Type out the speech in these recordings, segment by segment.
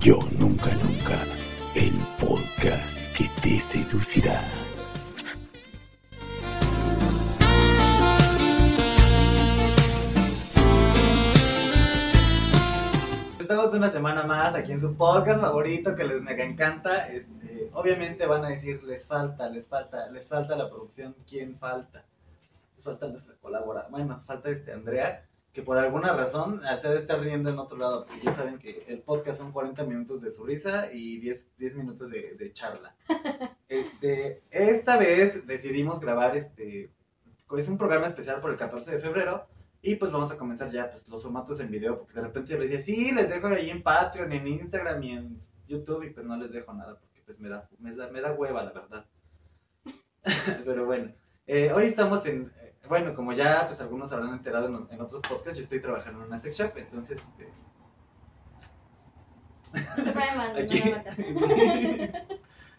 Yo Nunca Nunca, el podcast que te seducirá. Estamos una semana más aquí en su podcast favorito que les mega encanta. Este, obviamente van a decir, les falta, les falta, les falta la producción. ¿Quién falta? Les falta nuestra colaboradora. Bueno, nos falta este Andrea, que por alguna razón se ha de estar riendo en otro lado, porque ya saben que el podcast son 40 minutos de su risa y 10, 10 minutos de, de charla. Este, esta vez decidimos grabar este, es un programa especial por el 14 de febrero. Y pues vamos a comenzar ya pues, los formatos en video, porque de repente yo les decía, sí, les dejo ahí en Patreon, en Instagram y en YouTube, y pues no les dejo nada, porque pues me da, me da, me da hueva, la verdad. Pero bueno, eh, hoy estamos en, bueno, como ya pues algunos habrán enterado en, en, otros podcasts, yo estoy trabajando en una sex shop, entonces... Este... Se puede mandar, Aquí.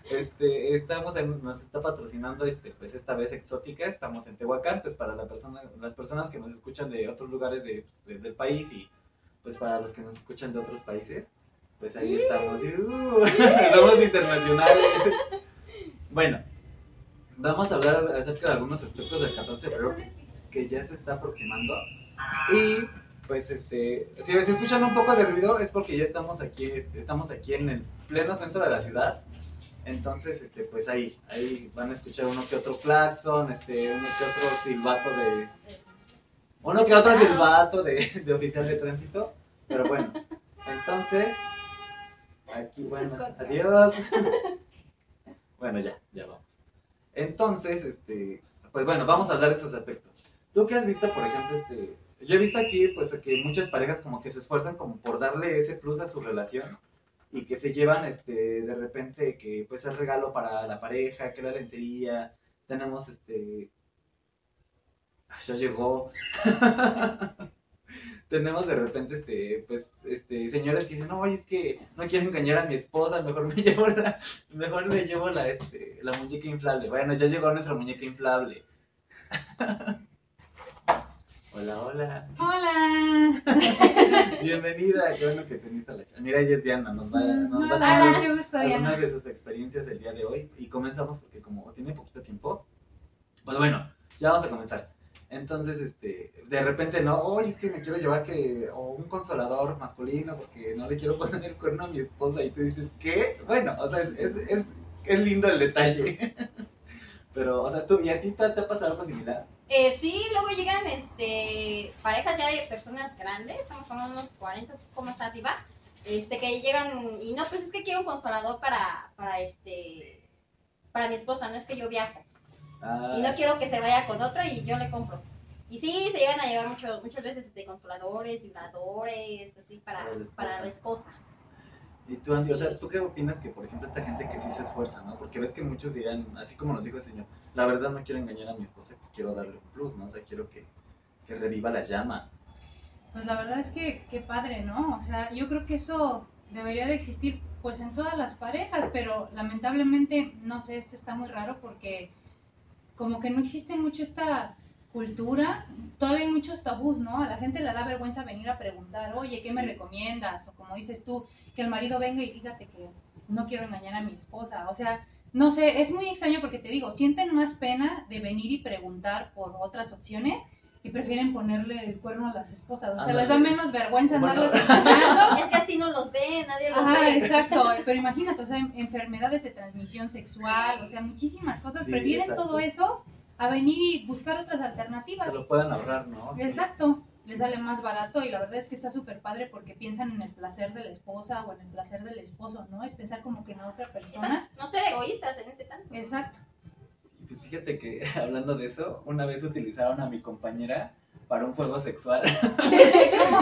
Este, estamos en, nos está patrocinando este, pues esta vez exótica, estamos en Tehuacán, pues para la persona, las personas que nos escuchan de otros lugares de, de, del país y pues para los que nos escuchan de otros países, pues ahí estamos, y, uh, somos internacionales. Bueno, vamos a hablar acerca de algunos aspectos del 14 de febrero que ya se está aproximando y pues este, si se escuchan un poco de ruido es porque ya estamos aquí, este, estamos aquí en el pleno centro de la ciudad. Entonces, este, pues ahí, ahí van a escuchar uno que otro claxon, este, uno que otro silbato de. Uno que otro silbato de, de oficial de tránsito. Pero bueno, entonces. Aquí, bueno, adiós. Bueno, ya, ya vamos. Entonces, este, pues bueno, vamos a hablar de esos aspectos. ¿Tú qué has visto, por ejemplo, este, yo he visto aquí, pues, que muchas parejas como que se esfuerzan como por darle ese plus a su relación y que se llevan este de repente que pues el regalo para la pareja, que la lencería, tenemos este ya llegó. tenemos de repente este pues este señores que dicen, "No, es que no quiero engañar a mi esposa, mejor me llevo la mejor me llevo la este la muñeca inflable." Bueno, ya llegó nuestra muñeca inflable. Hola, hola. Hola. Bienvenida, qué bueno que teniste la chica. Mira, ella es Diana, nos va, nos va a contar gusto, Diana. de sus experiencias el día de hoy. Y comenzamos porque como tiene poquito tiempo, pues bueno, ya vamos a comenzar. Entonces, este, de repente no, oye, es que me quiero llevar que, o un consolador masculino porque no le quiero poner el cuerno a mi esposa. Y tú dices, ¿qué? Bueno, o sea, es, es, es, lindo el detalle. Pero, o sea, tú, ¿y a ti te, ha pasado algo similar? Eh, sí, luego llegan este, parejas ya de personas grandes, estamos hablando de unos 40, un poco más arriba, este, que llegan y no, pues es que quiero un consolador para, para, este, para mi esposa, no es que yo viajo. Ah, Y no quiero que se vaya con otra y yo le compro. Y sí, se llegan a llevar mucho, muchas veces este, consoladores, vibradores, así para, Para la esposa. para la esposa. Y tú, Andy, o sea, ¿tú qué opinas que, por ejemplo, esta gente que sí se esfuerza, ¿no? Porque ves que muchos dirán, así como nos dijo el señor, la verdad no quiero engañar a mi esposa, pues quiero darle un plus, ¿no? O sea, quiero que, que reviva la llama. Pues la verdad es que qué padre, ¿no? O sea, yo creo que eso debería de existir pues en todas las parejas, pero lamentablemente, no sé, esto está muy raro porque como que no existe mucho esta cultura, todavía hay muchos tabús, ¿no? A la gente le da vergüenza venir a preguntar, oye, ¿qué me recomiendas? O como dices tú, que el marido venga y fíjate que no quiero engañar a mi esposa. O sea, no sé, es muy extraño porque te digo, sienten más pena de venir y preguntar por otras opciones y prefieren ponerle el cuerno a las esposas. O sea, les da menos vergüenza Bueno. andarles engañando. Es que así no los ve, nadie los Ajá, ve. exacto. Pero imagínate, o sea, en- enfermedades de transmisión sexual, o sea, muchísimas cosas. Sí, prefieren exacto. todo eso a venir y buscar otras alternativas. Se lo puedan ahorrar, ¿no? Sí. Exacto. Les sale más barato y la verdad es que está súper padre porque piensan en el placer de la esposa o en el placer del esposo, ¿no? Es pensar como que en otra persona. Exacto, No ser egoístas en ese tanto. Exacto. Pues fíjate que, hablando de eso, una vez utilizaron a mi compañera para un juego sexual.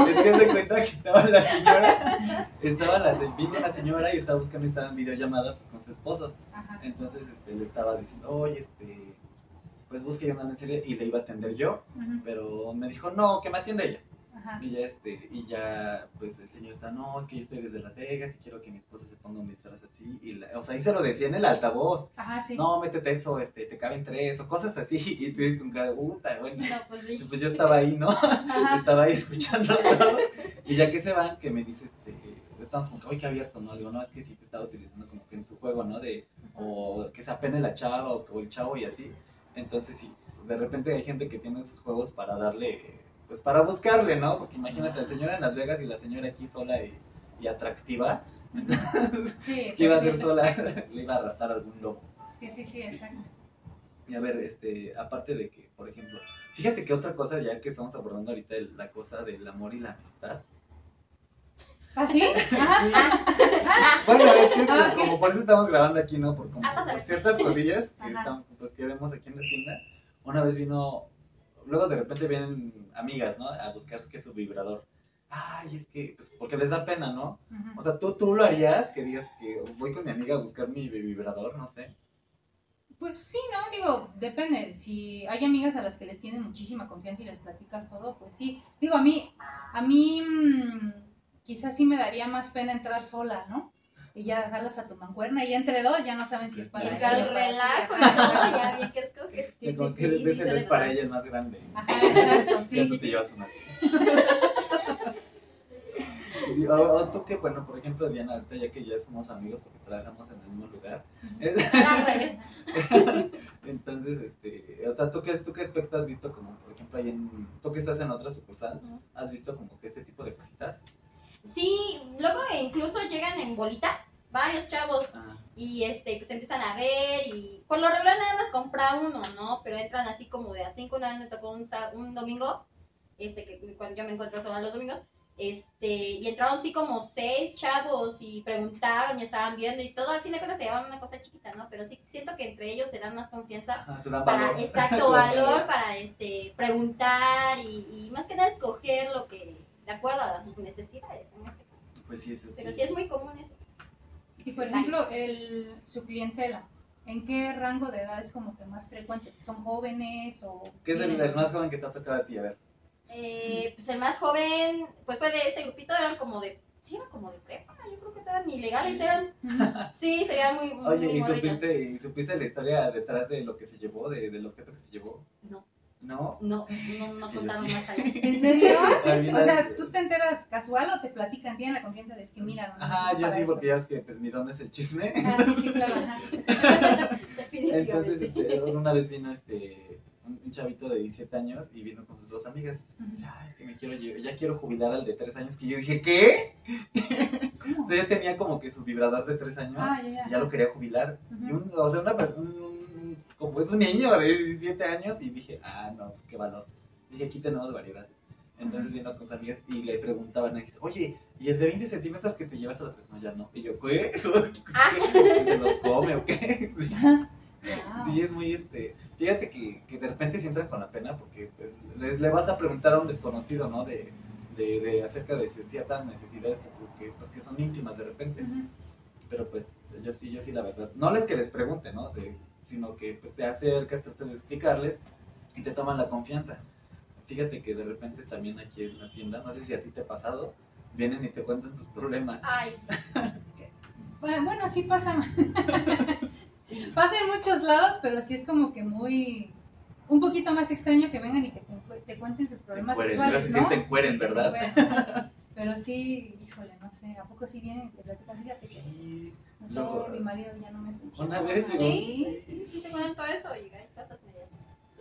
Es que se cuenta que estaba la señora, estaba la, vino la señora y estaba buscando, estaba en videollamada pues, con su esposo. Ajá. Entonces este, le estaba diciendo, oye, este, pues busque una serie y le iba a atender yo, pero me dijo, no, que me atienda ella. Ajá. Y ya, este, y ya, pues el señor está, no, es que yo estoy desde Las Vegas y quiero que mi esposa se ponga un disfraz así. Y la- o sea, ahí se lo decía en el altavoz. Ajá, sí. No, métete eso, este, te caben tres, o cosas así. Y tú dices con cara de puta, bueno. No, pues sí. Pues yo estaba ahí, ¿no? Estaba ahí escuchando todo. Y ya que se van, que me dice, este, contestamos como que, oye, qué abierto, ¿no? Digo, no, es que sí te estaba utilizando como que en su juego, ¿no? De, o que se apene la chava o, o el chavo y así. Entonces, sí, pues, de repente hay gente que tiene esos juegos para darle, pues para buscarle, ¿no? Porque imagínate, el señor en Las Vegas y la señora aquí sola y, y atractiva. Sí, ¿qué iba a pues, sí. sola? Le iba a raptar algún lobo. Sí, sí, sí, exacto. Y a ver, este, aparte de que, por ejemplo, fíjate que otra cosa, ya que estamos abordando ahorita el- la cosa del amor y la amistad. ¿Ah, sí? Ajá. Bueno, es que es como, Ah, por eso estamos grabando aquí, ¿no? Por, como, Ah, por ciertas cosillas que, están, pues, que vemos aquí en la tienda. Una vez vino, luego de repente vienen amigas, ¿no? A buscar que su vibrador. Ay, es que, pues, porque les da pena, ¿no? O sea, ¿tú, tú lo harías, que digas que voy con mi amiga a buscar mi vibrador, no sé. Pues sí, ¿no? Digo, depende. Si hay amigas a las que les tienes muchísima confianza y les platicas todo, pues sí. Digo, a mí, a mí mm, quizás sí me daría más pena entrar sola, ¿no? Y ya jalas a tu mancuerna y entre dos ya no saben si es para ella el relajo todo, ya vi que escoges. Sí, sí, Como sí, sí, sí, es para ella el más grande. Ajá, exacto, Ya tú sí. te llevas una. Sí, o, o tú que, bueno, por ejemplo, Diana, ahorita ya que ya somos amigos porque trabajamos en el mismo lugar. revés. Entonces, este, o sea, ¿tú qué, ¿tú qué aspecto has visto como, por ejemplo, ahí en, tú que estás en otra sucursal, has visto como que este tipo de cositas? Sí, luego incluso llegan en bolita varios chavos Ah, y este pues empiezan a ver y por lo regular nada más compra uno, ¿no? Pero entran así como de a cinco, una vez me tocó un, domingo, este que cuando yo me encuentro sola los domingos, este, y entraron así como seis chavos y preguntaron y estaban viendo y todo, al fin de cuentas se llevaban una cosa chiquita, ¿no? Pero sí siento que entre ellos se dan más confianza ajá, se dan para valor. exacto valor para este preguntar y, y más que nada escoger lo que de acuerdo a sus necesidades en este caso. Pues sí, eso sí. Pero sí es muy común eso. Y por ejemplo, el, su clientela, ¿en qué rango de edad es como que más frecuente? ¿Son jóvenes o...? ¿Qué es el, el más joven que te ha tocado a ti? A ver. Eh, pues el más joven, pues fue de ese grupito, eran como de, sí, eran como de prepa, yo creo que estaban ni legales, eran, sí, se veían muy, muy, Oye, muy ¿y supiste, ¿y supiste la historia detrás de lo que se llevó, de, del objeto que se llevó? No. ¿No? No, no, no contaron más allá. ¿En serio? O sea, ¿tú te enteras casual o te platican? Tienen la confianza de es que mira, no Ajá, yo sí, esto. porque ya es que pues mi don es el chisme. Ah, sí, sí, claro. ajá. Definitivamente. Entonces, este, una vez vino este un, un chavito de 17 años y vino con sus dos amigas. Dice, ay, es que me quiero ya quiero jubilar al de 3 años. Que yo dije, ¿qué? ¿Cómo? Entonces ya tenía como que su vibrador de 3 años Ah, ya, y ya. lo quería jubilar. Y un, o sea, una un- como es un niño de 17 años y dije, ah, no, pues qué valor. Dije, aquí tenemos variedad. Entonces vino con sus amigas y le preguntaban, oye, ¿y el de 20 centímetros que te llevas a la 3? No, ya no. Y yo, ¿qué? ¿Se los come o qué? Sí. Wow. Sí, es muy este. Fíjate que, que de repente se entran con la pena porque pues, le vas a preguntar a un desconocido, ¿no? De, de, de acerca de ciertas necesidades que, pues, que son íntimas de repente. Pero pues yo sí, yo sí, la verdad. No les que les pregunte, ¿no? De- sino que pues te acercas, tratas de explicarles y te toman la confianza. Fíjate que de repente también aquí en la tienda, no sé si a ti te ha pasado, vienen y te cuentan sus problemas. Ay, sí. Bueno, sí pasa. pasa en muchos lados, pero sí es como que muy. Un poquito más extraño que vengan y que te, cuenten sus problemas sexuales. ¿no? sí te encueren, Sí, te ¿verdad? encueren. Pero sí, híjole, no sé, ¿a poco sí y te platican? Fíjate que, Sí. no sé, Luego- mi marido ya no me funciona. Una vez llegó- Sí, sí, sí, te cuentan todo eso y hay cosas medias.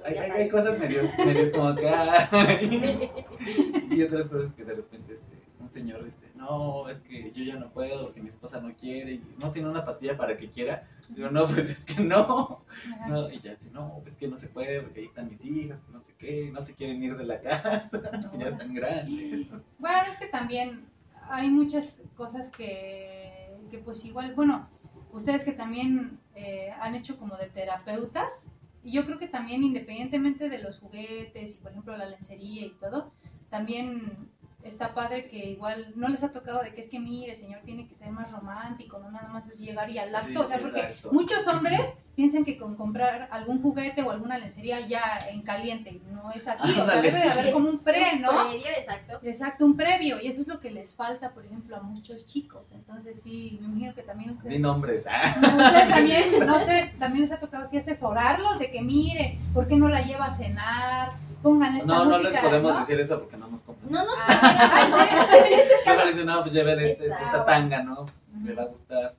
Hay, hay, hay cosas medio, medio como acá. y otras cosas que de repente este, un señor este, no, es que yo ya no puedo porque mi esposa no quiere y no tiene una pastilla para que quiera. Digo, no, pues es que no. No y ya dice, no, pues que no se puede porque ahí están mis hijas, no sé qué, no se quieren ir de la casa, que ya están grandes. Bueno, es que también hay muchas cosas que, que pues igual, bueno, ustedes que también eh, han hecho como de terapeutas, y yo creo que también independientemente de los juguetes y por ejemplo la lencería y todo, también está padre que igual no les ha tocado de que es que mire, señor, tiene que ser más romántico, no nada más es llegar y al acto, Sí, o sea, porque exacto. muchos hombres piensan que con comprar algún juguete o alguna lencería ya en caliente, no es así, o sea, debe de haber como un pre, ¿no? Previo, exacto. Exacto, un previo, y eso es lo que les falta, por ejemplo, a muchos chicos. Entonces, sí, me imagino que también ustedes. Di nombres. ah. Ustedes también, no sé, también les ha tocado así asesorarlos de que mire, ¿por qué no la lleva a cenar? Pongan esta No, no música. les podemos ¿no? decir eso porque no nos compran. No nos Ah, ese Yo le dice, no, pues lleve de este- esta tanga, ¿no? Le va a gustar.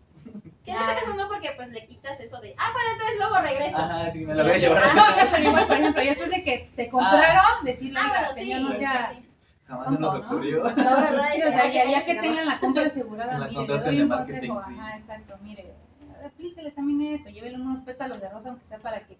Sí, en ese caso no, porque pues le quitas eso de, ah, bueno, entonces luego regreso. Ajá, sí, me la voy a llevar Ah, No, o sea, pero igual, por ejemplo, ya después de que te compraron, decirle, Ah, bueno, sí, señor, no sea... sí. Jamás se nos ¿no? ocurrió. No, ¿verdad? Sí, o sea, ya, ya que no. tengan la compra asegurada, la mire, le doy un consejo. sí. Ajá, exacto, mire, aplíquele también eso, llévele unos pétalos de rosa, aunque sea para que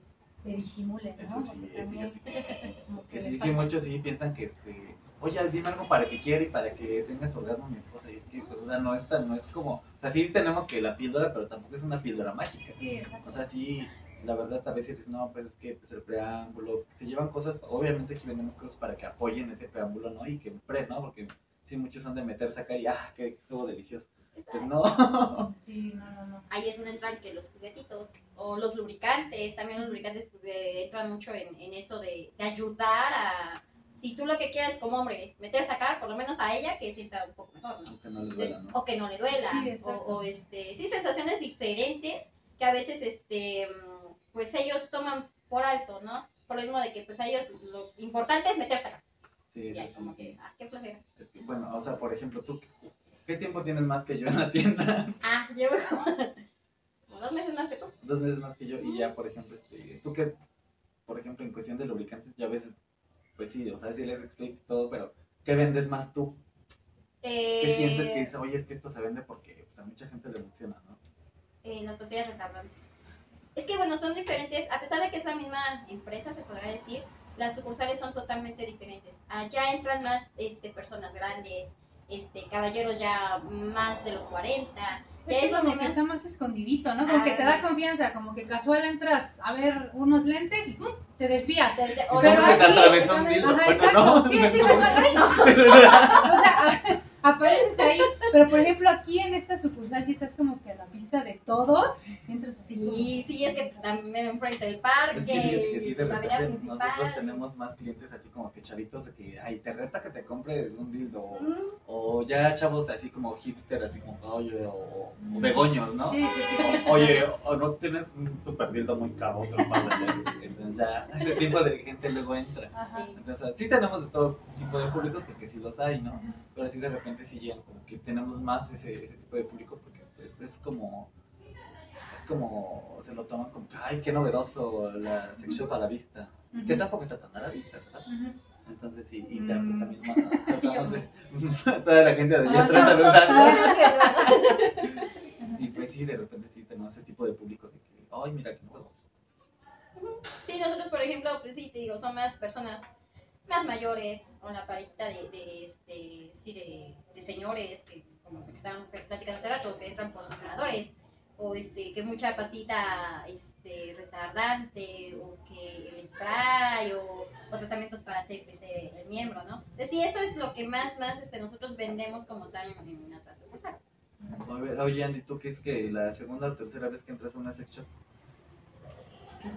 te disimulen, ¿no? Eso sí, también, que sí, sí, muchos sí piensan que, este, oye, dime algo para que quiera y para que tengas orgasmo mi esposa. Y es que, pues, o sea, no es tan, no es como, o sea, sí tenemos que la píldora, pero tampoco es una píldora mágica. Sí, exacto. O sea, sí, la verdad, a veces dices, no, pues es que pues, el preámbulo, se llevan cosas, obviamente aquí vendemos cosas para que apoyen ese preámbulo, ¿no? Y que pre, ¿no? Porque sí, muchos son de meter, sacar y, ah, que estuvo delicioso. Pues no. Sí, no, no, no. Ahí es donde entran que los juguetitos o los lubricantes, también los lubricantes eh, entran mucho en, en eso de, de ayudar a, si tú lo que quieres como hombre es meter, sacar, por lo menos a ella que sienta un poco mejor, ¿no? Aunque no les Des- duela, ¿no? o que no le duela, Sí, o, exacto. o, este, sí, sensaciones diferentes que a veces, este, pues ellos toman por alto, ¿no? Por lo mismo de que, pues a ellos lo importante es meter, sacar. Sí, Y sí, ahí sí, como sí. que, ah, qué flojera. Es que, bueno, o sea, por ejemplo, tú, ¿qué tiempo tienes más que yo en la tienda? Ah, llevo como, dos meses más que tú. Dos meses más que yo y ya, por ejemplo, este, tú que, por ejemplo, en cuestión de lubricantes, ya a veces, pues sí, o sea, sí les explico todo, pero ¿qué vendes más tú? ¿Qué Eh, sientes que dices, oye, es que esto se vende porque pues, a mucha gente le funciona, ¿no? eh, las pastillas retardantes. Es que bueno, son diferentes, a pesar de que es la misma empresa, se podrá decir, las sucursales son totalmente diferentes. Allá entran más este, personas grandes, este, caballeros ya más de los 40. Es Ya que es donde como que más... está más escondidito, ¿no? Como que te da Ah. confianza, como que casual entras a ver unos lentes y ¡pum! te desvías. o Pero se te aquí- atravesó un dildo. Ajá, Bueno, exacto. no, sí, sí, casual. No. O sea, a- apareces ahí, pero por ejemplo aquí en esta sucursal sí estás como que a la vista de todos, entras así Sí, sí, es que pues, también enfrente del parque, Es que fíjate que sí, de la avenida repente nosotros principal. tenemos más clientes así como que chavitos de que, ay, te reta que te compres un dildo. o- Mm, O ya chavos así como hipster, así como, oye, o, o begoños, ¿no? Sí, sí, sí, sí. Oye, o no tienes un super dildo muy caro. Entonces ya ese tipo de gente luego entra. Ajá. Entonces sí tenemos de todo tipo de públicos porque sí los hay, ¿no? Pero sí de repente sí llegan como que tenemos más ese, ese tipo de público porque pues es como es como se lo toman como que ay qué novedoso la sex shop a la vista que Ujú. tampoco está tan a la vista ¿verdad? Ujú. entonces sí y Mm. pues, también ma- tratamos de toda la gente de atrás saludando y pues sí de repente sí tenemos ese tipo de público de que ay mira qué novedoso Sí, nosotros, por ejemplo, pues sí, te digo, son más personas más mayores, o la parejita de, de, señores que como que estaban platicando hace rato, que entran por sus ganadores, o este, que mucha pastita este, retardante, o que el spray, o, o tratamientos para hacer crecer el miembro, ¿no? Entonces, sí, eso es lo que más, más este, nosotros vendemos como tal en, en una sucursal. a ver, oye Andy tú qué es que la segunda o tercera vez que entras a una sex shop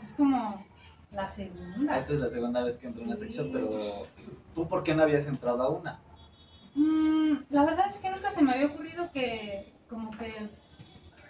Es como la segunda. esta es la segunda vez que entro a una sex shop pero tú por qué no habías entrado a una Mm, la verdad es que nunca se me había ocurrido que como que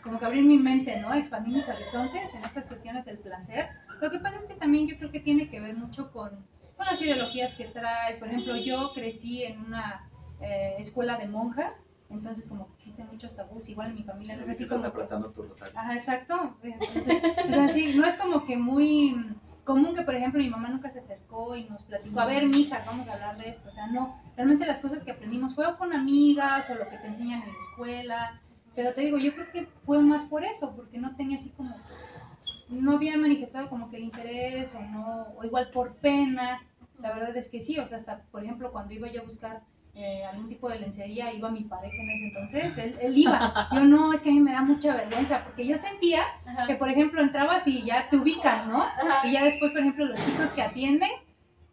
como que abrir mi mente, ¿no? Expandir mis horizontes en estas cuestiones del placer. Lo que pasa es que también yo creo que tiene que ver mucho con, con las ideologías que traes. Por ejemplo, yo crecí en una eh, escuela de monjas, entonces como que existen muchos tabús, igual en mi familia no es así estás como... apretando tu rosario Ajá, exacto. Entonces, sí, no es como que muy común que, por ejemplo, mi mamá nunca se acercó y nos platicó, a ver, mija, vamos a hablar de esto. O sea, no, realmente las cosas que aprendimos fue o con amigas o lo que te enseñan en la escuela. Pero te digo, yo creo que fue más por eso, porque no tenía así como, no había manifestado como que el interés o no, o igual por pena. La verdad es que sí, o sea, hasta, por ejemplo, cuando iba yo a buscar eh, algún tipo de lencería, iba mi pareja en ese entonces, él, él iba. Yo no, es que a mí me da mucha vergüenza, porque yo sentía Ajá. que, por ejemplo, entrabas y ya te ubicas, ¿no? Ajá. Y ya después, por ejemplo, los chicos que atienden,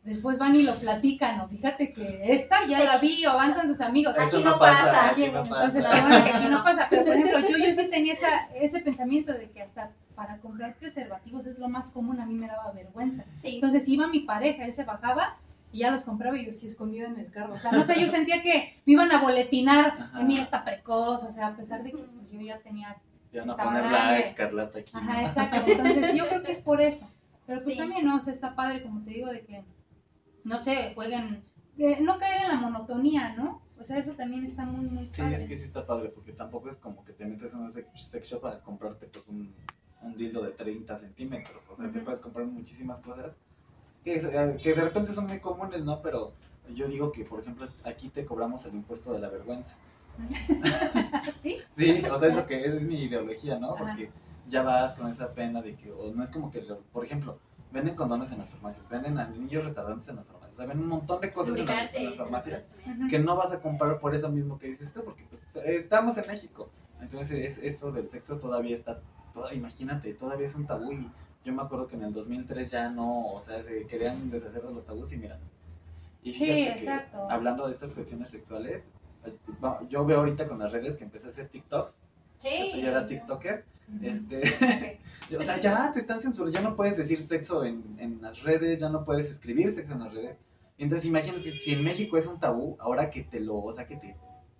después van y lo platican, o fíjate que esta ya la vi, o van con sus amigos. Aquí no pasa, aquí no entonces, pasa. bueno que aquí no pasa. Pero, por ejemplo, yo, yo sí tenía esa, ese pensamiento de que hasta para comprar preservativos es lo más común, a mí me daba vergüenza. Sí. Entonces iba mi pareja, él se bajaba y ya los compraba y yo sí escondida en el carro. O sea, no sé, yo sentía que me iban a boletinar Ajá. en mí esta precoz, o sea, a pesar de que pues, yo ya tenía... te van a estaba poner la escarlata aquí Ajá, ¿no? exacto. Entonces yo creo que es por eso. Pero pues Sí. también, ¿no? O sea, está padre, como te digo, de que, no sé, jueguen eh, no caer en la monotonía, ¿no? O sea, eso también está muy, muy Sí, padre. es que sí está padre, porque tampoco es como que te metes en un sex shop para comprarte pues un, un dildo de 30 centímetros. O sea, te Ujú. puedes comprar muchísimas cosas que, eh, que de repente son muy comunes, ¿no? Pero yo digo que, por ejemplo, aquí te cobramos el impuesto de la vergüenza. ¿Sí? Sí, o sea, es lo que es, es mi ideología, ¿no? Ajá. Porque ya vas con esa pena de que, o no es como que, lo- por ejemplo, venden condones en las farmacias, venden anillos retardantes en las farmacias, o sea, venden un montón de cosas en las, en las farmacias que no vas a comprar por eso mismo que dices tú, porque pues, estamos en México. Entonces, es, esto del sexo todavía está, toda- imagínate, todavía es un tabú y yo me acuerdo que en el 2003 ya no, o sea, se querían deshacer de los tabús y mira. Y Sí, fíjate que, exacto. hablando de estas cuestiones sexuales, va- yo veo ahorita con las redes que empecé a hacer TikTok, Sí. yo era TikToker, este, o sea, ya te están censurando, ya no puedes decir sexo en, en las redes, ya no puedes escribir sexo en las redes. Entonces imagínate, si en México es un tabú, ahora que te lo, o sea, que te,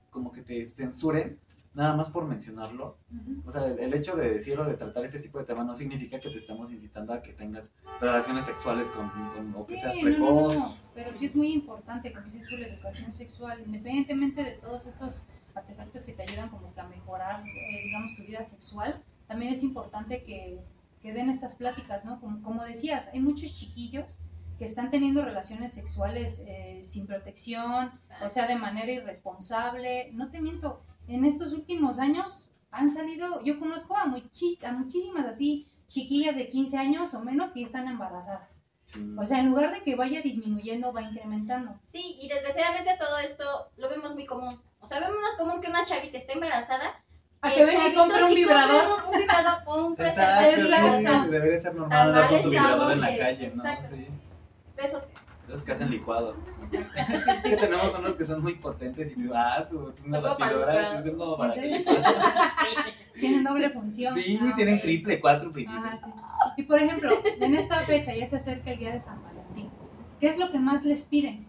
como que te censuren, nada más por mencionarlo. O sea, el, el hecho de decir o de tratar ese tipo de tema no significa que te estamos incitando a que tengas relaciones sexuales con, con- o que seas Sí, no, no, precoz. no, pero sí es muy importante, como dices tú, la educación sexual, independientemente de todos estos artefactos que te ayudan como que a mejorar, eh, digamos, tu vida sexual, también es importante que, que den estas pláticas, ¿no? Como, como decías, hay muchos chiquillos que están teniendo relaciones sexuales eh, sin protección, o sea, de manera irresponsable. No te miento, en estos últimos años han salido, yo conozco a, muchis- a muchísimas así chiquillas de 15 años o menos que están embarazadas. Sí. O sea, en lugar de que vaya disminuyendo, va incrementando. Sí, y desgraciadamente todo esto lo vemos muy común. O sea, vemos más común que una chavita esté embarazada. A que venga y compre un vibrador. Un, un vibrador o un Exacto, preservativo. sí, o sea, debería ser normal andar con tu vibrador en la que- calle, ¿no? exacto. Sí. de esos. Los que hacen licuado. Exacto. Es que tenemos unos que son muy potentes y digo, ah, su, es una batidora, licuar. es como para. Sí. Tienen doble función. Sí, Ah, tienen triple. Ajá, sí. Y por ejemplo, en esta fecha ya se acerca el día de San Valentín. ¿Qué es lo que más les piden?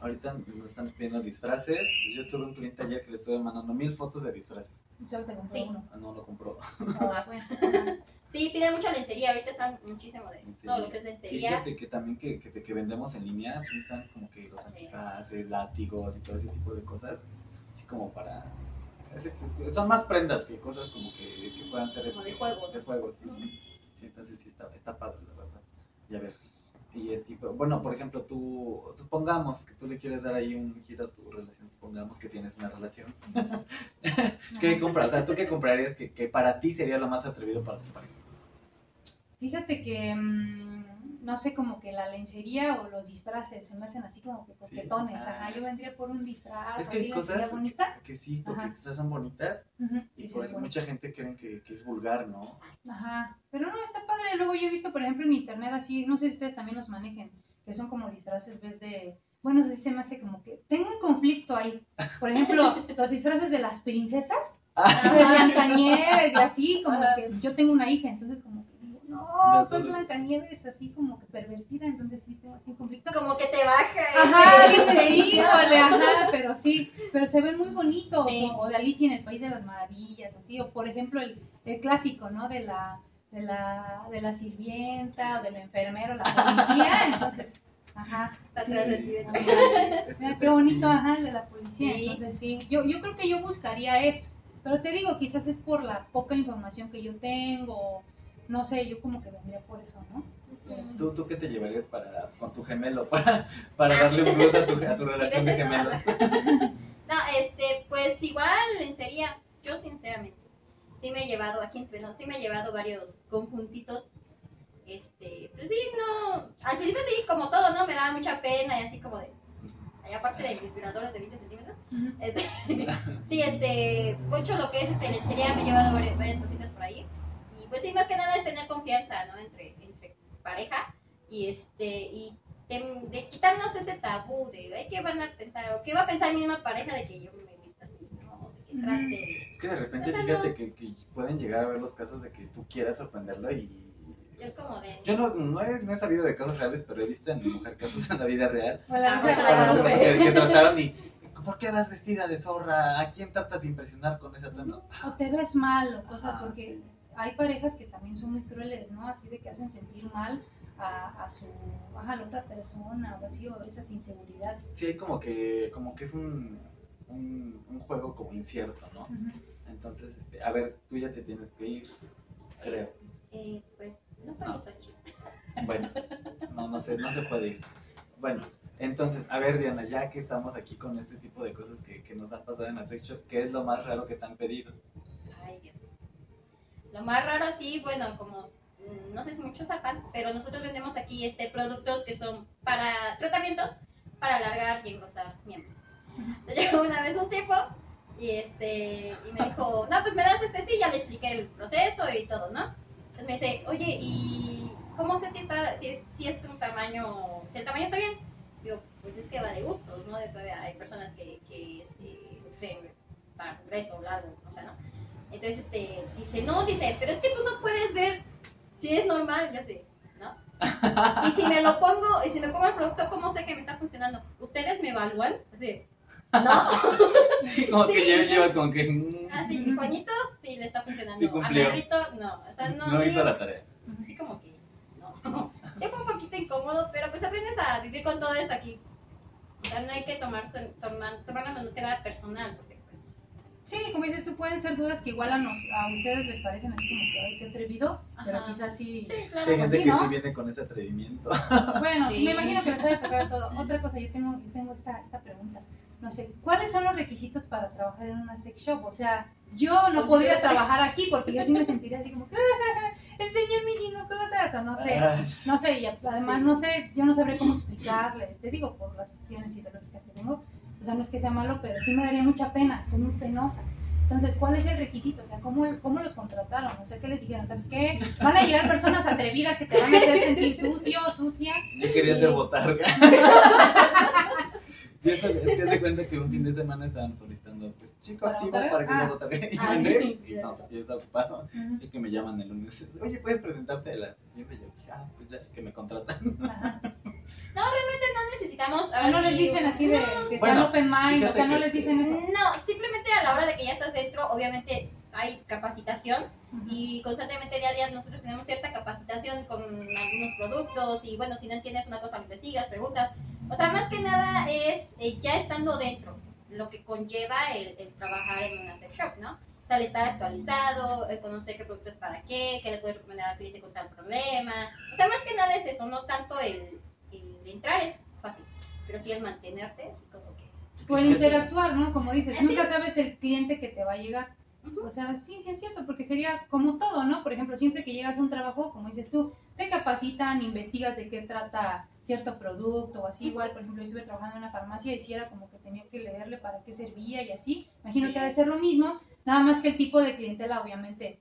Ahorita nos están pidiendo disfraces. Yo tuve un cliente ayer que le estuve mandando mil fotos de disfraces. Solo te compré Sí. uno. Ah, no lo compró. Ah, bueno. Sí, piden mucha lencería. Ahorita están muchísimo de todo lo que es lencería. Fíjate que también que, que, que vendemos en línea, sí están como que los antifaces, látigos y todo ese tipo de cosas. Así como para... ese son más prendas que cosas como que, que puedan ser... Como este, de juego. De juegos, sí. Entonces sí está, está padre, la verdad. Y a ver, y el tipo, bueno, por ejemplo, tú, supongamos que tú le quieres dar ahí un giro a tu relación, supongamos que tienes una relación. ¿Qué compras? O sea, ¿tú qué comprarías que, que para ti sería lo más atrevido para tu pareja? Fíjate que, mm, no sé, como que la lencería o los disfraces se me hacen así como que coquetones. Ah. Ajá, yo vendría por un disfraz Es que hay así, cosas bonita. que sí, porque Ajá. sea, son bonitas y sí, sí, mucha gente creen que, que es vulgar, ¿no? Ajá, pero no, está padre. Luego yo he visto, por ejemplo, en internet así, no sé si ustedes también los manejen, que son como disfraces, ves de... Bueno, así se me hace como que... Tengo un conflicto ahí. Por ejemplo, los disfraces de las princesas, de Blancanieves y así, como que yo tengo una hija, entonces como no, soy. Blancanieves, así como que pervertida, entonces sí tengo así un conflicto. Como que te baja. Ajá, ese- dices, híjole, ajá, pero sí, pero se ven muy bonitos, Sí. o, de Alicia en el País de las Maravillas, así, o por ejemplo el, el clásico, ¿no? De la, de la, de la sirvienta, o del enfermero, la policía, entonces, ajá. Está sí, ajá. Mira qué bonito, ajá, el de la policía, Sí. entonces sí, yo, yo creo que yo buscaría eso, pero te digo, quizás es por la poca información que yo tengo, no sé, yo como que vendría por eso, ¿no? Pero sí. ¿Tú, ¿Tú qué te llevarías para, con tu gemelo para, para darle un plus a tu, a tu relación de gemelos? No, este, pues igual lencería. Yo sinceramente, sí me he llevado, aquí entre nos, sí me he llevado varios conjuntitos. Este, pues sí, no. Al principio sí, como todo, ¿no? Me daba mucha pena y así como de. y aparte de mis vibradores de 20 centímetros. Este, sí, este, mucho lo que es este, lencería, me he llevado varias, varias cositas pues sí, más que nada es tener confianza, ¿no? Entre, entre pareja y este, y de, de quitarnos ese tabú de, ay, ¿qué van a pensar? O qué va a pensar mi misma pareja de que yo me vista así, ¿no? De que trate. Es que de repente O sea, fíjate no. que, que pueden llegar a ver los casos de que tú quieras sorprenderlo y... Es como de... Yo no, no, he, no he sabido de casos reales, pero he visto en mi mujer casos en la vida real. O la Rosa de Rosa de Guadalupe. Guadalupe. que, que trataron y... ¿Por qué vas vestida de zorra? ¿A quién tratas de impresionar con ese tono? O te ves mal o cosas, Ah, porque sí. Hay parejas que también son muy crueles, ¿no? Así de que hacen sentir mal a, a su, a la otra persona o así, o esas inseguridades. Sí, como que, como que es un, un, un juego como incierto, ¿no? Entonces, este, a ver, tú ya te tienes que ir, creo. Eh, pues no puedo No. Bueno, no, no se, no se puede ir. Bueno, entonces, a ver, Diana, ya que estamos aquí con este tipo de cosas que, que nos han pasado en la sex shop, ¿qué es lo más raro que te han pedido? Ay, Dios. Lo más raro sí, bueno, como mm, no sé si muchos sepan, pero nosotros vendemos aquí este productos que son para tratamientos para alargar y engrosar miembros. Llegó una vez un tipo y este y me dijo, no, pues me das este sí, ya le expliqué el proceso y todo, ¿no? Entonces me dice, oye, ¿y cómo sé si está, si es, si es un tamaño, si el tamaño está bien? Digo, pues es que va de gustos, ¿no? De todavía hay personas que, que este, prefieren grueso o largo, o sea, ¿no? Entonces, este, dice, no, dice, pero es que tú no puedes ver si es normal, ya sé, ¿no? Y si me lo pongo, y si me pongo el producto, ¿cómo sé que me está funcionando? ¿Ustedes me evalúan? Así, ¿no? Sí, como que Sí, ya y yo- llevas como que... Así, Juanito, sí le está Sí funcionando. a. Pedrito, no. O sea, no, no sí, hizo la tarea. así como que, no. Sí fue un poquito incómodo, pero pues aprendes a vivir con todo eso aquí. O sea, no hay que tomar, tomar, tomarnos más que nada personal, Sí, como dices tú, pueden ser dudas que igual a, nos, a ustedes les parecen así como que, ay, qué atrevido, pero quizás sí. sí, hay claro. pues gente sí, que ¿no? sí viene con ese atrevimiento. Bueno, Sí. me imagino que les debe tocar todo. Sí. Otra cosa, yo tengo, yo tengo esta, esta pregunta. No sé, ¿cuáles son los requisitos para trabajar en una sex shop? O sea, yo no Pues, podría trabajar aquí porque yo sí me sentiría así como que el señor me haciendo cosas o no sé. No sé, y además Sí. no sé, yo no sabré cómo explicarles, te digo, por las cuestiones ideológicas que tengo, o sea, no es que sea malo, pero sí me daría mucha pena, soy muy penosa. Entonces, ¿cuál es el requisito? O sea, ¿cómo, cómo los contrataron? O sea, ¿qué les dijeron? ¿Sabes qué? Van a llegar personas atrevidas que te van a hacer sentir sucio, sucia. Yo quería ser botarga. Y eso es que te cuenta que un fin de semana estaban solicitando, pues, chico ¿Para activo para que Ah. botarga. Y Ah, mandé, sí, y no, pues ya está ocupado. Ujú, Y que me llaman el lunes. Oye, ¿puedes presentarte a la tienda? Y yo ah, pues ya, que me contratan. ajá. No necesitamos. Ah, Ahora no les sí, dicen así de que sean Bueno, open mind, o sea, no les dicen eso. No, simplemente a la hora de que ya estás dentro, obviamente hay capacitación Ujú. y constantemente día a día nosotros tenemos cierta capacitación con algunos productos y bueno, si no entiendes una cosa, lo investigas, preguntas. O sea, más que nada es eh, ya estando dentro, lo que conlleva el, el trabajar en una sex shop, ¿no? O sea, el estar actualizado, el conocer qué producto es para qué, qué le puedes recomendar al cliente con tal problema. O sea, más que nada es eso, no tanto el, el entrar es fácil, pero sí el mantenerte, así como que... O el interactuar, ¿no? Como dices, Así nunca es. sabes el cliente que te va a llegar. O sea, sí, sí es cierto, porque sería como todo, ¿no? Por ejemplo, siempre que llegas a un trabajo, como dices tú, te capacitan, investigas de qué trata cierto producto o así. Igual, por ejemplo, yo estuve trabajando en una farmacia y sí era como que tenía que leerle para qué servía y así. Imagino Sí. que ha de ser lo mismo, nada más que el tipo de clientela, obviamente,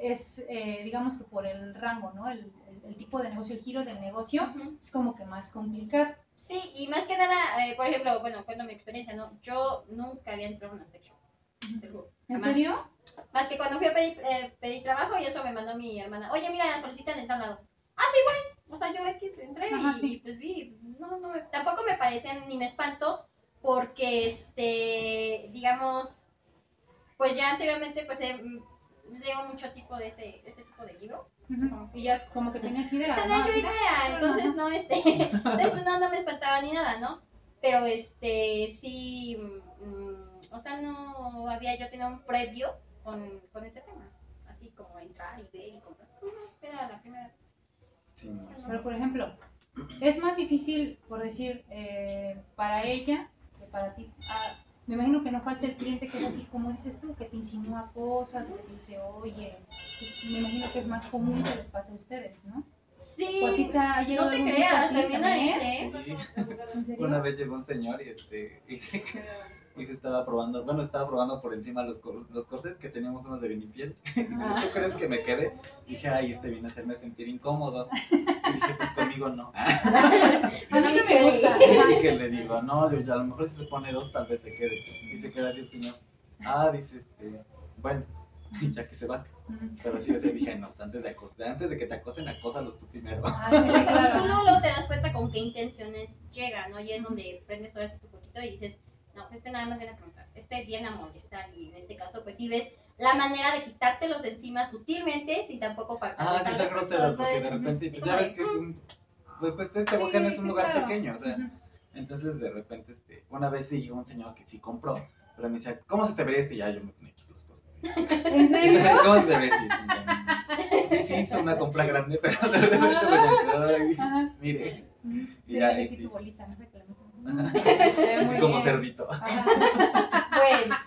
es, eh, digamos que por el rango, ¿no? El, el- el tipo de negocio, el giro del negocio, es como que más complicado. Sí, y más que nada, eh, por ejemplo, bueno, cuento mi experiencia, ¿no? Yo nunca había entrado a una sex shop, ¿En serio? Más que cuando fui a pedir, eh, pedir trabajo y eso me mandó mi hermana. Oye, mira, solicitan en tal lado. Ah, sí, bueno. O sea, yo X entré Ajá, y, sí. y, pues vi. No, no, me- tampoco me parecían ni me espanto porque, este, digamos, pues ya anteriormente, pues eh, mm, leo mucho tipo de ese, ese tipo de libros. Y ya como que tenías idea, ¿no? Tenía de, idea, bueno, entonces no, este, entonces no, no me espantaba ni nada, ¿no? Pero este, sí, mm, o sea, no había yo tenido un previo con, con este tema, así como entrar y ver y comprar. Ujú, Era la primera vez. Sí, me imagino. Pero, por ejemplo, es más difícil, por decir, eh, para ella que para ti. Ah, me imagino que no falta el cliente que es así como dices tú, que te insinúa cosas, o que te dice, oye, es- me imagino que es más común que les pase a ustedes, ¿no? ¿O a Sí, no te creas, así también hay, también? ¿eh? Sí. ¿En serio? Una vez llegó un señor y este y se, y se estaba probando, bueno, estaba probando por encima los, cor- los corsets que teníamos unos de vinipiel. Y dice, Ah. ¿tú crees que me quedé? Dije, ay, este viene a hacerme sentir incómodo. Y dije, pues conmigo no. A mí no me gusta. Y que le digo, no, yo, a lo mejor si se pone dos, tal vez te quede. Y se queda así el señor. Ah, dice, este, bueno, ya que se va. Pero sí, o sea, dije, no, pues antes de, antes de que te acosen, acósalos tú primero. Ah, sí, sí, Y tú claro. luego, luego te das cuenta con qué intenciones llega, ¿no? Y es donde prendes todo ese tu poquito y dices, no, este nada más viene a preguntar, este viene a molestar y en este caso pues sí ves la manera de quitártelos de encima sutilmente sin tampoco faltar Ah, sí, son groseros, porque de repente, Sí, pues ya ves que es un. Pues, pues este Sí, es un lugar claro. pequeño, o sea. Ujú. Entonces de repente, este, una vez sí llegó un señor que sí compró, pero me decía, ¿cómo se te vería este? Ya yo me ponía aquí los cosas. ¿En serio? ¿Cómo se te vería este? Sí, sí, hizo una compra grande, pero de repente me compró y dije, Ajá. mire. Y ya, sí. tu bolita, no sé qué Así como bien. cerdito. Ajá.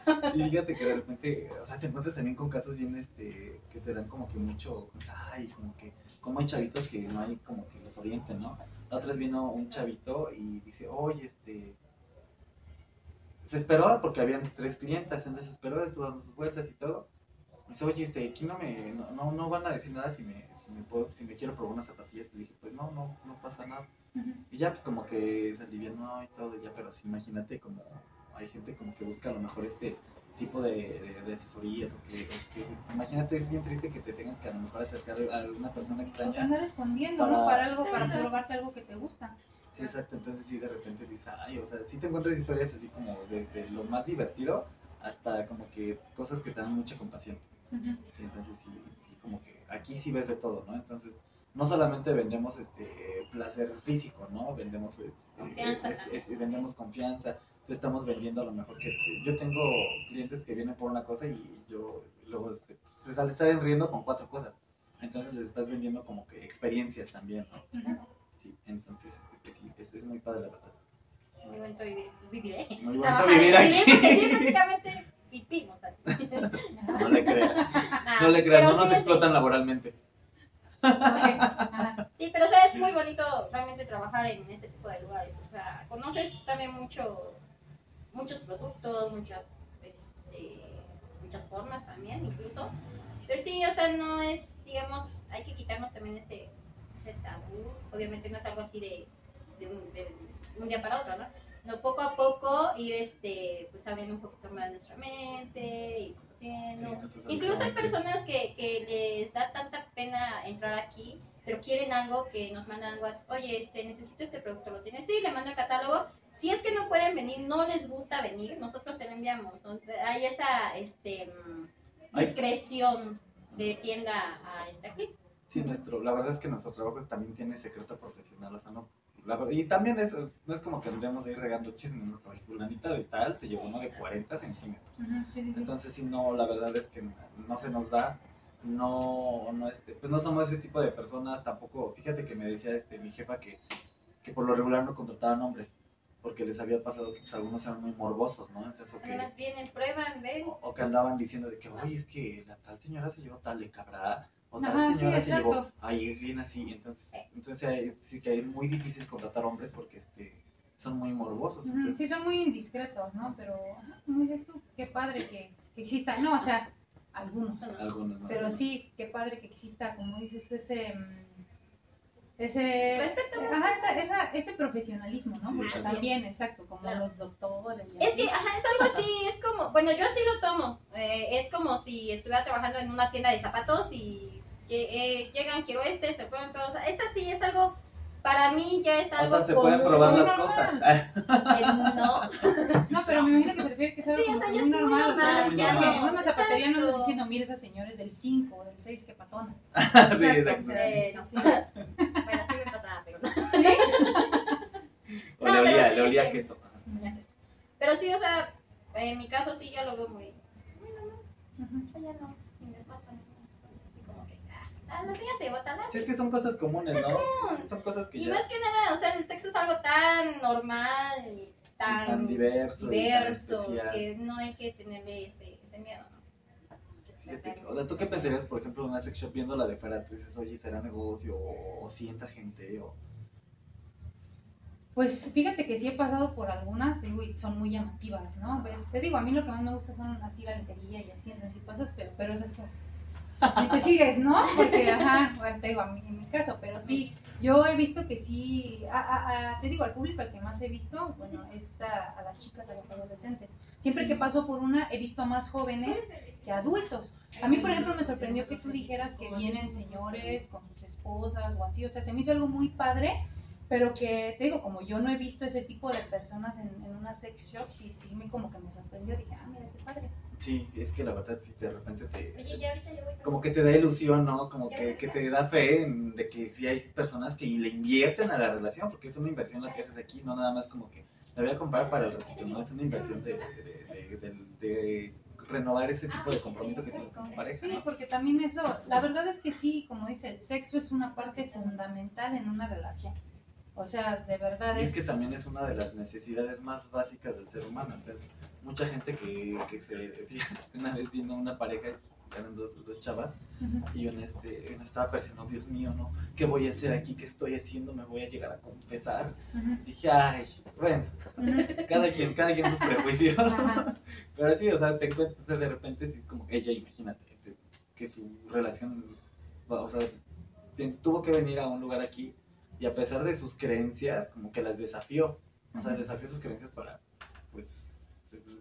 Bueno, Y fíjate que de repente, o sea, te encuentras también con casos bien, este, que te dan como que mucho, pues, ay, como que, como hay chavitos que no hay como que los orienten, ¿no? La otra vez vino un chavito y dice, oye, este, se esperó porque habían tres clientas, se desesperó, estuvo dando sus vueltas y todo. Dice, oye, este, aquí no me, no, no, no van a decir nada si me, si me puedo, si me quiero probar unas zapatillas. Le dije, pues no, no, no pasa nada. Y ya, pues como que se alivianó y todo, ya, pero sí, imagínate como hay gente como que busca a lo mejor este tipo de, de, de asesorías o que, o que- imagínate, es bien triste que te tengas que a lo mejor acercar a una persona O que extraña. andar escondiendo, ¿no? Para- Para algo, Sí, para probarte algo que te gusta. Sí, exacto, entonces sí, de repente dices, ay, o sea, sí te encuentras historias así como desde lo más divertido hasta como que cosas que te dan mucha compasión. Ujú. Sí, entonces sí, sí, como que aquí sí ves de todo, ¿no? Entonces, no solamente vendemos este placer físico, ¿no? Vendemos este, Confianza es- también. es- vendemos confianza, te estamos vendiendo a lo mejor que yo tengo clientes que vienen por una cosa y yo luego este, se sale salen riendo con cuatro cosas. Entonces les estás vendiendo como que experiencias también, ¿no? Sí, entonces este, pues sí, es, muy padre la verdad. muy bonito vivir, vivir, ¿eh? Muy bonito Trabajar vivir aquí. sí, prácticamente vivimos aquí. No le creas. Ah, No le creas, pero no nos sí, explotan laboralmente. Sí, pero o es muy bonito realmente trabajar en este tipo de lugares. O sea, conoces también mucho, muchos productos, muchas, este, muchas formas también, incluso. Pero sí, o sea, no es, digamos, hay que quitarnos también ese, tabú. Obviamente no es algo así de, de, un, de un día para otro, ¿no? Sino poco a poco ir, este, pues abriendo un poquito más nuestra mente y Sí, nuestros Incluso hay personas que, que les da tanta pena entrar aquí, pero quieren algo que nos mandan WhatsApp, oye, este, necesito este producto, ¿lo tienes? Sí, le mando el catálogo. Si es que no pueden venir, no les gusta venir, nosotros se lo enviamos. ¿no? Hay esa este, discreción de tienda a este aquí. Sí, nuestro, la verdad es que nuestro trabajo también tiene secreto profesional, o sea, no, la y también es, no es como que andemos ahí regando chismes, ¿no? El fulanito de tal se llevó uno de 40 centímetros. Ujú, Sí, sí, sí. Entonces, sí, no, la verdad es que no, no se nos da, no, no, este, pues no somos ese tipo de personas, tampoco, fíjate que me decía este, mi jefa que, que por lo regular no contrataban hombres, porque les había pasado que pues, algunos eran muy morbosos, ¿no? Entonces, o que, Además vienen, prueban, ven. o, o que andaban diciendo de que, oye, es que la tal señora se llevó tal de cabra, o tal Ajá, sí, señora se llevó, ahí es bien así, entonces, entonces sí que es muy difícil contratar hombres porque este, son muy morbosos. Entonces- Sí, son muy indiscretos, ¿no? Pero, como dices tú, qué padre que, que exista. No, o sea, algunos. algunos, ¿no? Pero sí, qué padre que exista, como dices tú, ese. Ese. Respeto. Ajá, esa, esa, ese profesionalismo, ¿no? Sí, Porque así es. también, exacto, como Claro. los doctores. y Es así. que, ajá, es algo así, es como, bueno, yo sí lo tomo. eh, es como si estuviera trabajando en una tienda de zapatos y lle- eh, llegan, quiero este, se prueban todos. O sea, es así, es algo, para mí ya es o algo sea, se común. pueden probar las normal. cosas. Eh, no, No, pero me imagino que se refiere que es algo Sí, o sea, que ya muy es muy normal. o sea, normal, ya que no, en una zapatería no estás diciendo, mire, esa señora es del 5 o del 6, qué patona. sí, Exacto, o Eh, no. sí, bueno, sí me pasaba, pero no. sí. O No, le pero olía, sí, le olía queso. Pero sí, o sea, en mi caso sí ya lo veo muy, muy normal. Ujú. Yo ya no, ni me espantan. Así como que, ah, ah, la señora se llevó tal Sí, es que son cosas comunes, ¿no? común. Son cosas que Y ya más que nada, o sea, el sexo es algo tan normal y tan, tan diverso, y tan que no hay que tenerle ese, ese miedo, ¿no? Que- o sea, ¿tú qué pensarías, por ejemplo, en una sex shop viéndola de fuera? Tú dices, oye, ¿será negocio? O, o si entra gente, o... Pues fíjate que sí he pasado por algunas, te digo, y son muy llamativas, ¿no? Pues te digo, a mí lo que más me gusta son así la lencería y así, entonces sí pasas, pero, pero eso es como... Y te sigues, ¿no? Porque, ajá, bueno, te digo, a mí, en mi caso, pero sí, yo he visto que sí, a- a- a- te digo, al público al que más he visto, bueno, es a, las chicas, a las adolescentes. Siempre que paso por una, he visto a más jóvenes que adultos. A mí, por ejemplo, me sorprendió que tú dijeras que vienen señores con sus esposas o así, o sea, se me hizo algo muy padre, pero que, te digo, como yo no he visto ese tipo de personas en, en una sex shop, sí, sí, me como que me sorprendió, dije, ah, mira, qué padre. Sí, es que la verdad sí de repente te... Oye, ya ahorita yo voy. Como que te da ilusión, ¿no? Como que, que te da fe en- de que sí hay personas que le invierten a la relación, porque es una inversión la que haces aquí, no nada más como que la voy a comprar para el ratito, ¿no? Es una inversión de, de, de- de- de renovar ese tipo de compromiso que tienes con tu pareja, Sí, ¿no? porque también eso, la verdad es que sí, como dice, el sexo es una parte fundamental en una relación. O sea, de verdad Y es... es que también es una de las necesidades más básicas del ser humano. Entonces, mucha gente que, que se. Una vez vino una pareja, eran dos, dos chavas, Ujú, y una, este, una estaba pensando, Dios mío, ¿no? ¿Qué voy a hacer aquí? ¿Qué estoy haciendo? ¿Me voy a llegar a confesar? Dije, ay, bueno, cada quien, cada quien sus prejuicios. Pero sí, o sea, te encuentras de repente, sí, es como ella, imagínate, que- que su relación, o sea, tuvo que venir a un lugar aquí y a pesar de sus creencias, como que las desafió. O sea, desafió sus creencias para, pues,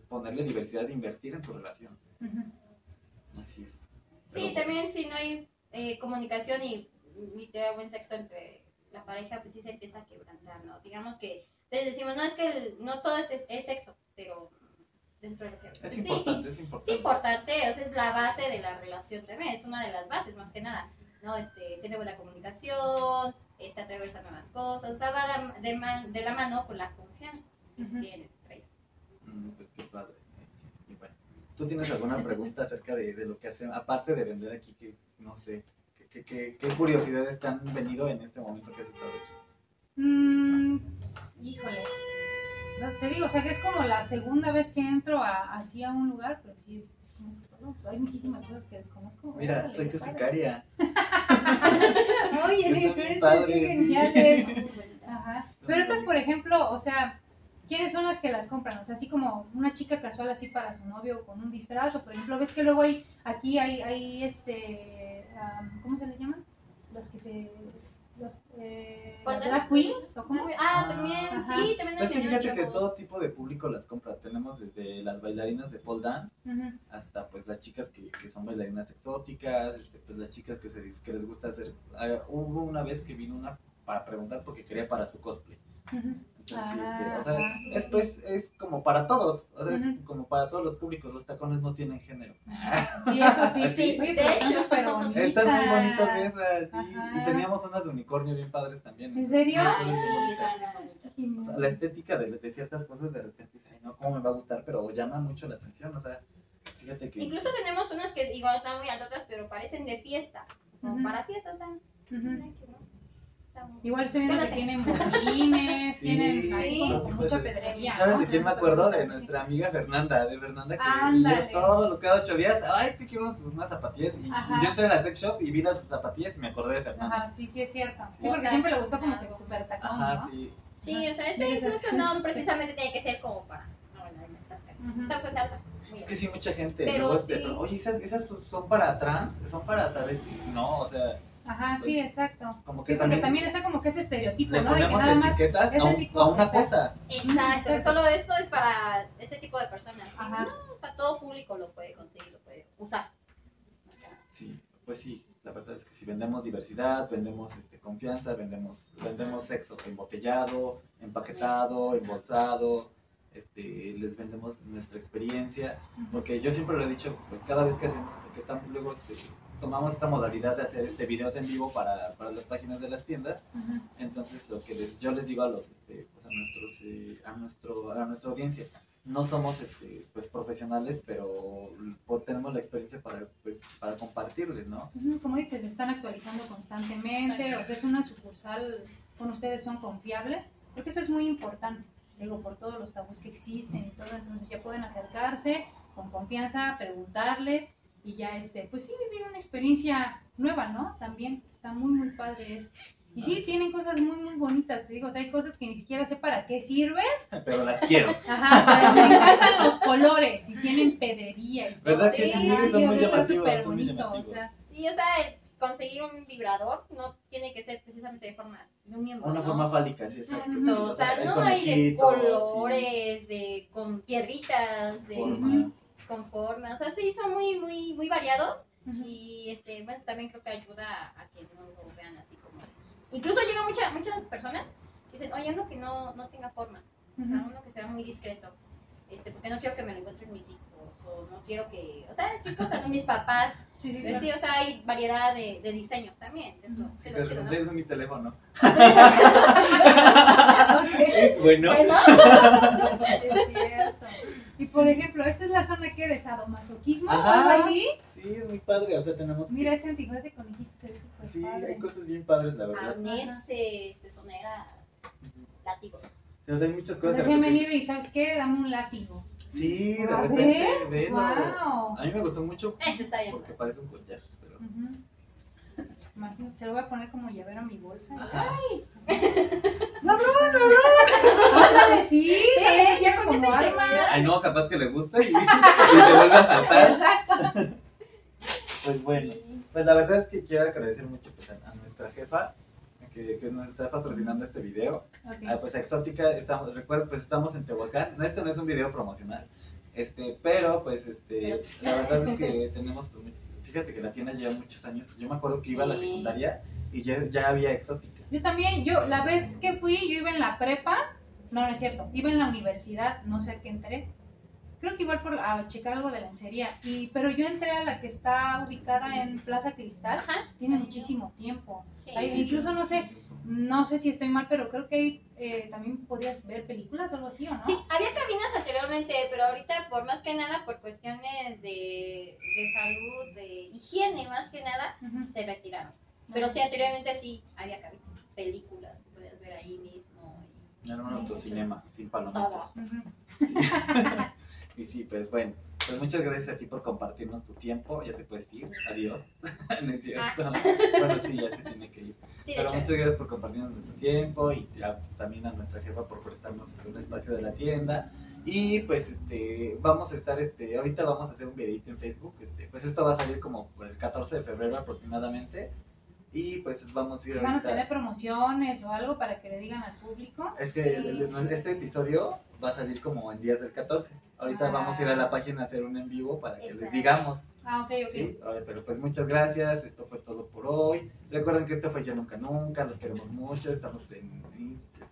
ponerle diversidad de invertir en tu relación. Ujú. Así es. Sí, Pero, también si no hay eh, comunicación y literal buen sexo entre la pareja, pues sí se empieza a quebrantar, ¿no? Digamos que les decimos, no es que el- no todo es, es- es sexo, pero dentro de lo que... Es sí, importante, es es importante. importante, o sea, es la base de la relación también, es una de las bases más que nada, ¿no? Este, tener buena comunicación, este, atreverse a nuevas cosas, o sea, va de, de ma- de la mano con la confianza que se Ujú. tiene entre ellos. Mm, Pues qué padre. Y bueno, ¿tú tienes alguna pregunta acerca de, de lo que hacen, aparte de vender aquí, que no sé, qué, qué, qué, curiosidades te han venido en este momento que has estado aquí? Mm, híjole. No, te digo, o sea que es como la segunda vez que entro a, así a un lugar, pero sí, es es como que todo- hay muchísimas cosas que desconozco. Mira, Órale, soy tu padre. sicaria. Oye, diferentes, padre, qué. Muy bonita. Ajá. Pero estas, por ejemplo, o sea, ¿quiénes son las que las compran? O sea, así como una chica casual así para su novio con un disfraz, o por ejemplo, ves que luego hay, aquí hay, hay este, am, ¿cómo se les llaman? Los que se, los, eh, las queens, ¿o cómo? Ah, también, Ajá. sí, también Es que enseñan fíjate que todo tipo de público las compra. Tenemos desde las bailarinas de pole dance hasta pues las chicas que, que son bailarinas exóticas, este, pues las chicas que, se, que les gusta hacer. ah, hubo una vez que vino una para preguntar porque quería para su cosplay. ujú. Este, Ah, o sea, sí, es, sí. pues, es como para todos, o sea, es Ujú. como para todos los públicos, los tacones no tienen género. Sí, eso sí, Sí, de pero hecho. bonitas. Están muy bonitas esas, Ajá. y teníamos unas de unicornio bien padres también. ¿En serio? Sí, sí, O sea, la estética de, de ciertas cosas de repente dices, ay no, ¿cómo me va a gustar? Pero llama mucho la atención, o sea, fíjate que... Incluso tenemos unas que igual están muy altas, pero parecen de fiesta. Como Ujú. para fiestas, ¿saben? Ujú. Está muy- Igual estoy viendo que tienen bolines, tienen ahí sí. como mucha pedrería. ¿Sabes ¿no? de quién me acuerdo? De bonitas, nuestra amiga Fernanda, de Fernanda que Ándale. yo todos los cada ocho días, ay, te quiero unas, unas zapatillas. Y, Ajá. yo entré a la sex shop y vi las zapatillas y me acordé de Fernanda. Ajá, sí, sí es cierto. Sí, Sí. porque siempre le gustó como que súper tacón, Ajá, ¿no? sí. Sí, o sea, este incluso no precisamente tiene que ser como para. No, Ujú. Está bastante alta. Es que sí, mucha gente. Pero luego. Oye, ¿esas, esas son para trans? ¿Son para travestis? No, o sea, Ajá, sí, exacto. como que Sí, porque también, también está como que ese estereotipo, ¿no? De que nada más. a, un- tipo, a una exacto. cosa. Exacto, Exacto. solo esto es para ese tipo de personas. ¿sí? Ajá. No, o sea, todo público lo puede conseguir, lo puede usar. Que. Sí, pues sí, la verdad es que si vendemos diversidad, vendemos este, confianza, vendemos, vendemos sexo embotellado, empaquetado, embolsado, este, les vendemos nuestra experiencia, porque yo siempre lo he dicho, pues cada vez que hacemos, porque estamos luego este, tomamos esta modalidad de hacer este videos en vivo para, para las páginas de las tiendas, entonces lo que les- yo les digo a los este, pues, a nuestros eh, a nuestro a nuestra audiencia no somos este, pues profesionales pero pues, tenemos la experiencia para pues para compartirles no Como dices, se están actualizando constantemente, o sea, es una sucursal, con ustedes son confiables, porque eso es muy importante, digo, por todos los tabús que existen y todo, entonces ya pueden acercarse con confianza, preguntarles y ya, este, pues sí, vivir una experiencia nueva, ¿no? También está muy, muy padre esto. Y sí, tienen cosas muy, muy bonitas, te digo, o sea, hay cosas que ni siquiera sé para qué sirven. pero las quiero Ajá, pero me encantan los colores y tienen pedrería y todo. verdad que sí, Sí, sí, son sí, muy llamativos súper son muy bonito, o sea, Sí, o sea, conseguir un vibrador no tiene que ser precisamente de forma de un miembro. una ¿no? forma fálica sí, Exacto, exacto. o sea, no hay de colores, de con piedritas, sí, de formas. Con formas, o sea, sí son muy muy muy variados y este, bueno, también creo que ayuda a que no lo vean así como Incluso llegan muchas muchas personas que dicen, "Oye, uno que no no tenga forma." O sea, uno que sea muy discreto. este, porque no quiero que me lo encuentren mis hijos, o no quiero que, o sea, qué cosa, no mis papás. Sí, sí, Pues sí, o sea, hay variedad de, de diseños también, es lo, es lo pero chido, ¿no? es mi teléfono. Ok, Bueno, Bueno, es cierto. Y por ejemplo, esta es la zona que de sadomasoquismo o algo así. sí, es muy padre. O sea, tenemos. Mira, ese antifaz de conejito se ve súper Sí, padre. hay cosas bien padres, la verdad. arneses, pezoneras, látigos. O sea, hay muchas cosas. de recién repente- venido y ¿sabes qué? Dame un látigo. Sí, de A repente, ver, velo. wow. A mí me gustó mucho Ese está bien. porque parece un collar. Pero... Imagínate, se lo voy a poner como llavero a mi bolsa. Ajá. Ándale, sí. Sí, también con como seguridad. Ay, no, capaz que le gusta y, y te vuelve a saltar. Exacto. Pues bueno, Sí. pues la verdad es que quiero agradecer mucho pues, a, nuestra jefa que, que nos está patrocinando este video. Ok. Ah, pues Exótica, estamos, recuerda, pues estamos en Tehuacán. No, esto no es un video promocional. Este, pero pues este, Pero sí. la verdad es que tenemos pues, muchos- fíjate que la tienda lleva muchos años. Yo me acuerdo que iba a la Sí. secundaria y ya, ya había Exótica. Yo también, yo la vez que fui, yo iba en la prepa, no, no es cierto, iba en la universidad, no sé a qué entré. Creo que igual por a checar algo de lencería, y, pero yo entré a la que está ubicada en Plaza Cristal, Ajá. tiene muchísimo tiempo. Sí. Ahí incluso no sé, no sé si estoy mal, pero creo que ahí eh, también podías ver películas o algo así, ¿o no? Sí, había cabinas anteriormente, pero ahorita por más que nada, por cuestiones de, de salud, de higiene más que nada, Ujú. se retiraron. Pero sí, anteriormente sí había cabinas, películas podías ver ahí mismo. Era un autocinema, sin palomitas. Y sí, pues bueno, pues muchas gracias a ti por compartirnos tu tiempo. Ya te puedes ir. Adiós. no es cierto. Bueno, sí, ya se tiene que ir. Ah. Sí, Pero muchas gracias por compartirnos nuestro tiempo y ya, pues, también a nuestra jefa por prestarnos este, un espacio de la tienda. Y pues este vamos a estar este ahorita vamos a hacer un videito en Facebook, este pues esto va a salir como por el 14 de febrero aproximadamente y pues vamos a ir ¿Van a tener promociones o algo para que le digan al público? es que Sí. este episodio va a salir como en días del 14. Ahorita Ah. vamos a ir a la página a hacer un en vivo para que les digamos. Ah, ok, ok. ¿sí? A ver, pero pues muchas gracias. Esto fue todo por hoy. Recuerden que esto fue Yo Nunca Nunca. Los queremos mucho. Estamos en.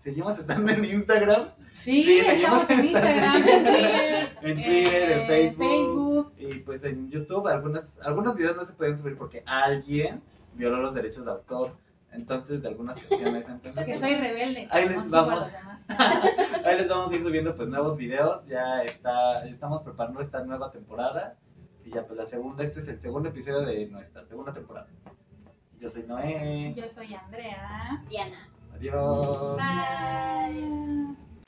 Seguimos estando en Instagram. Sí, Sí, estamos en Instagram, en Twitter, En Twitter, en eh, Facebook. Facebook. Y pues en YouTube algunos, algunos videos no se pueden subir porque alguien violó los derechos de autor. Entonces, de algunas canciones. Entonces, Que soy rebelde. Ahí les vamos. Ahí les vamos a ir subiendo pues nuevos videos, ya está, estamos preparando esta nueva temporada y ya pues la segunda, este es el segundo episodio de nuestra segunda temporada. Yo soy Noé, Yo soy Andrea. Diana. adiós. Bye.